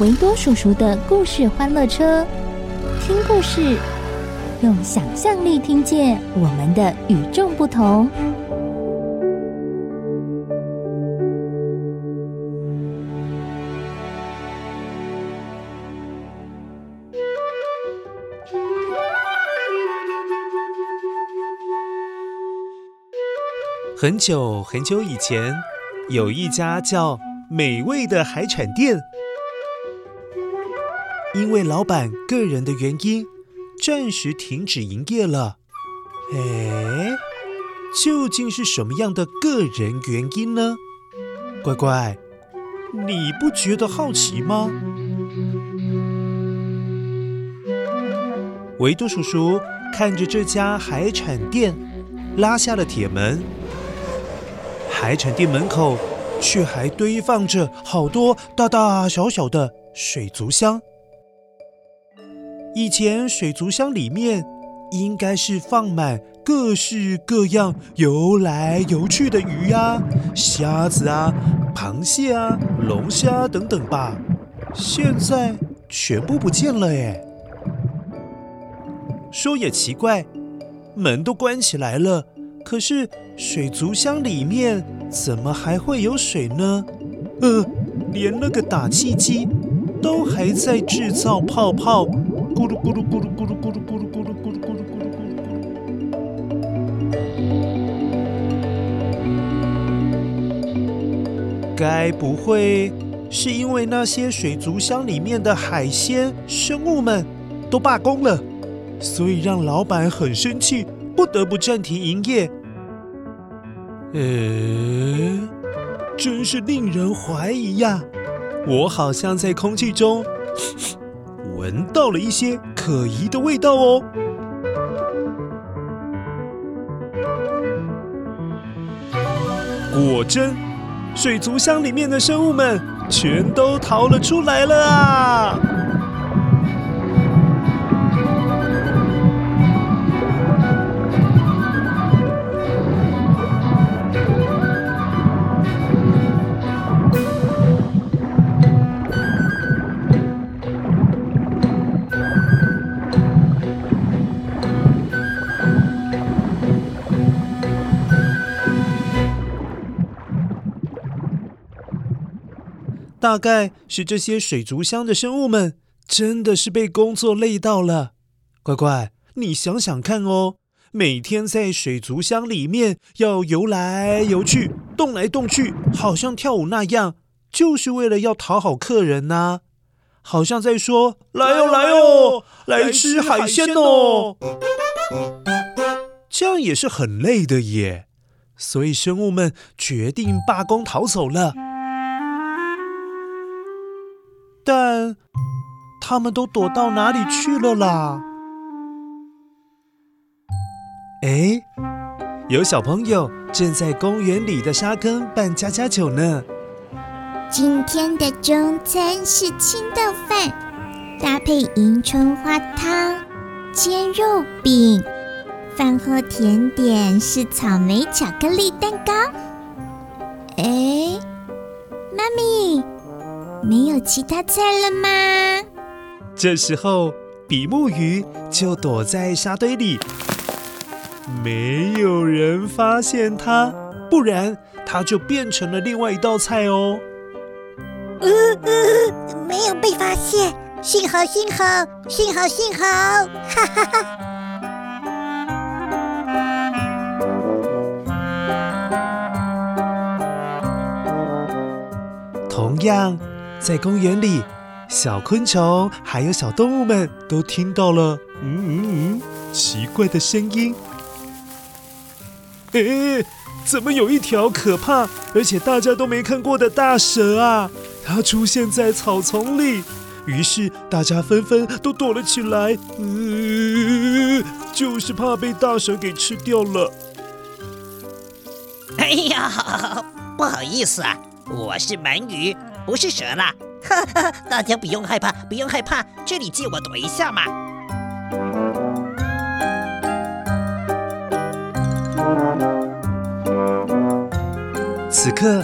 维多叔叔的故事欢乐车，听故事，用想象力听见我们的与众不同。很久很久以前，有一家叫美味的海产店，因为老板个人的原因，暂时停止营业了。哎，究竟是什么样的个人原因呢？乖乖，你不觉得好奇吗？维多叔叔看着这家海产店，拉下了铁门。海产店门口却还堆放着好多大大小小的水族箱。以前水族箱里面应该是放满各式各样游来游去的鱼啊、虾子啊、螃蟹啊、龙虾等等吧，现在全部不见了耶。说也奇怪，门都关起来了。可是水族箱里面怎么还会有水呢？呃，连那个打气机都还在制造泡泡，咕噜咕噜咕噜咕噜咕噜咕噜咕噜咕噜咕噜咕噜咕噜。该不会是因为那些水族箱里面的海鲜生物们都罢工了，所以让老板很生气？不得不暂停营业。呃，真是令人怀疑呀！我好像在空气中闻到了一些可疑的味道哦。果真，水族箱里面的生物们全都逃了出来了啊！大概是这些水族箱的生物们真的是被工作累到了。乖乖，你想想看哦，每天在水族箱里面要游来游去、动来动去，好像跳舞那样，就是为了要讨好客人呐。好像在说：“来哦，来哦，来吃海鲜哦。”这样也是很累的耶。所以生物们决定罢工逃走了。但他们都躲到哪里去了啦？哎，有小朋友正在公园里的沙坑办家家酒呢。今天的中餐是青豆饭，搭配迎春花汤、煎肉饼。饭后甜点是草莓巧克力蛋糕。哎，妈咪。没有其他菜了吗？这时候，比目鱼就躲在沙堆里，没有人发现它，不然它就变成了另外一道菜哦。呃呃，没有被发现，幸好幸好幸好幸好，哈哈哈。同样，在公园里，小昆虫还有小动物们都听到了，嗯嗯嗯，奇怪的声音。诶，怎么有一条可怕而且大家都没看过的大蛇啊？它出现在草丛里，于是大家纷纷都躲了起来，嗯，就是怕被大蛇给吃掉了。哎呀，不好意思啊，我是鳗鱼，不是蛇啦。哈哈，大家不用害怕，不用害怕，这里借我躲一下嘛。此刻，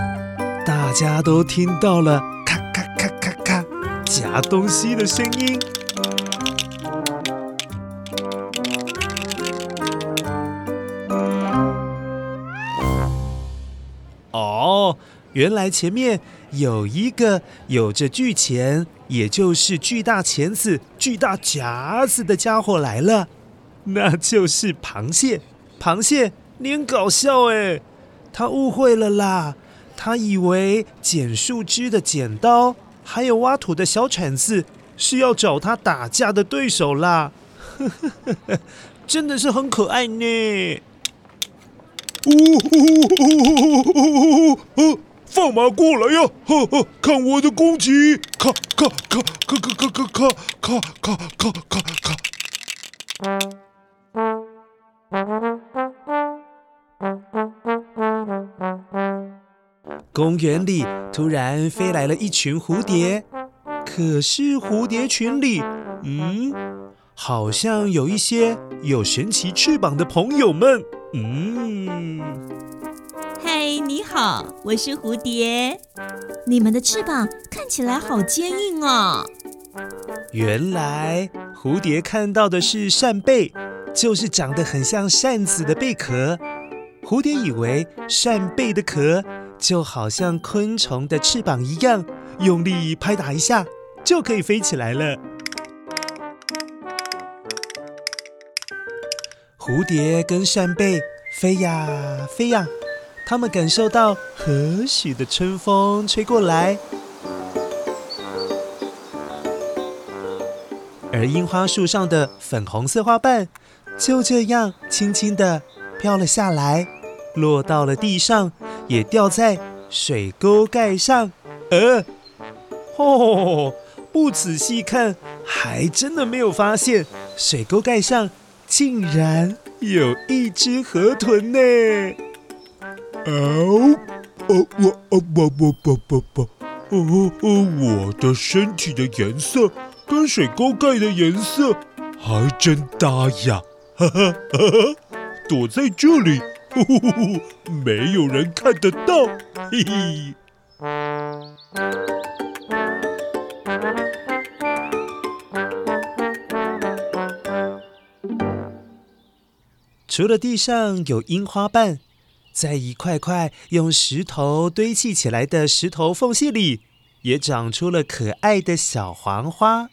大家都听到了咔咔咔咔咔夹东西的声音。原来前面有一个有着巨钳，也就是巨大钳子、巨大夹子的家伙来了，那就是螃蟹。螃蟹，你很搞笑哎！他误会了啦，他以为剪树枝的剪刀，还有挖土的小铲子是要找他打架的对手啦，呵呵呵呵，真的是很可爱呢。哦哦哦哦，放马过来呀！呵呵，看我的攻击！咔咔咔咔咔咔咔咔咔咔咔咔。公园里突然飞来了一群蝴蝶，可是蝴蝶群里，嗯，好像有一些有神奇翅膀的朋友们。嗯，嗨，你好，我是蝴蝶。你们的翅膀看起来好坚硬哦。原来蝴蝶看到的是扇贝，就是长得很像扇子的贝壳。蝴蝶以为扇贝的壳就好像昆虫的翅膀一样，用力拍打一下就可以飞起来了。蝴蝶跟扇贝飞呀飞呀，他们感受到和煦的春风吹过来，而樱花树上的粉红色花瓣就这样轻轻地飘了下来。落到了地上，也掉在水沟盖上。呃，哦，不仔细看，还真的没有发现水沟盖上竟然有一只河豚呢。哦，哦，我，哦，不不不不不，哦哦，我的身体的颜色跟水沟盖的颜色还真搭呀！哈哈哈哈，躲在这里。呼呼呼，没有人看得到，嘿嘿。除了地上有樱花瓣，在一块块用石头堆砌起来的石头缝隙里，也长出了可爱的小黄花。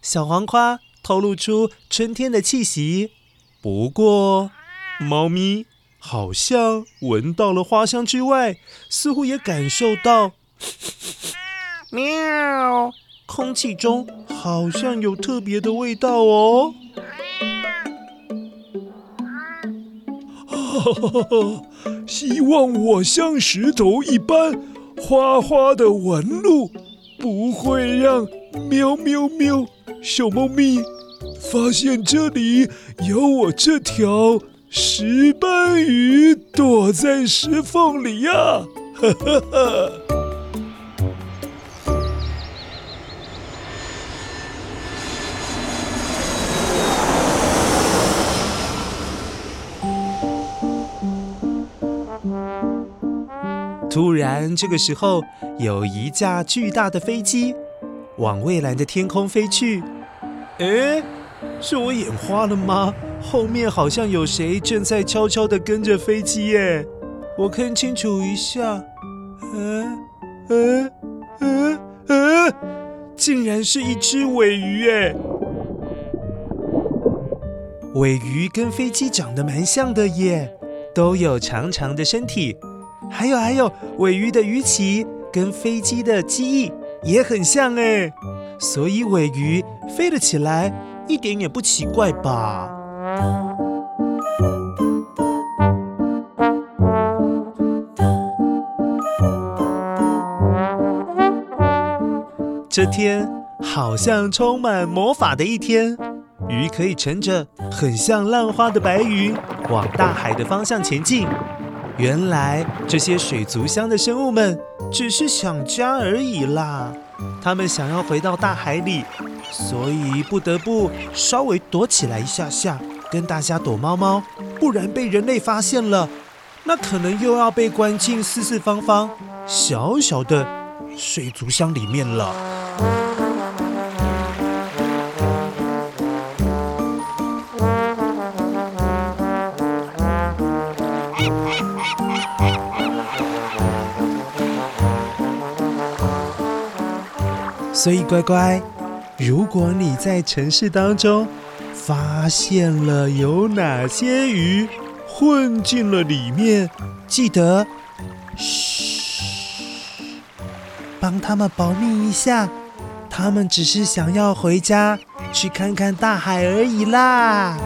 小黄花透露出春天的气息。不过，猫咪。好像闻到了花香之外，似乎也感受到，喵，空气中好像有特别的味道哦。希望我像石头一般，花花的纹路不会让喵喵喵小猫咪发现这里有我这条。石斑鱼躲在石缝里呀，哈哈哈。这个时候有一架巨大的飞机往蔚蓝的天空飞去。诶，是我眼花了吗？后面好像有谁正在悄悄地跟着飞机耶，我看清楚一下，嗯嗯嗯嗯，竟然是一只尾鱼哎！尾鱼跟飞机长得蛮像的耶，都有长长的身体。还有还有，尾鱼的鱼鳍跟飞机的机翼也很像哎，所以尾鱼飞了起来一点也不奇怪吧？这天好像充满魔法的一天，鱼可以乘着很像浪花的白云往大海的方向前进。原来这些水族箱的生物们只是想家而已啦，他们想要回到大海里，所以不得不稍微躲起来一下下，跟大家躲猫猫，不然被人类发现了，那可能又要被关进四四方方小小的水族箱里面了。所以乖乖，如果你在城市当中发现了有哪些鱼混进了里面，记得嘘，帮他们保密一下。他们只是想要回家去看看大海而已啦。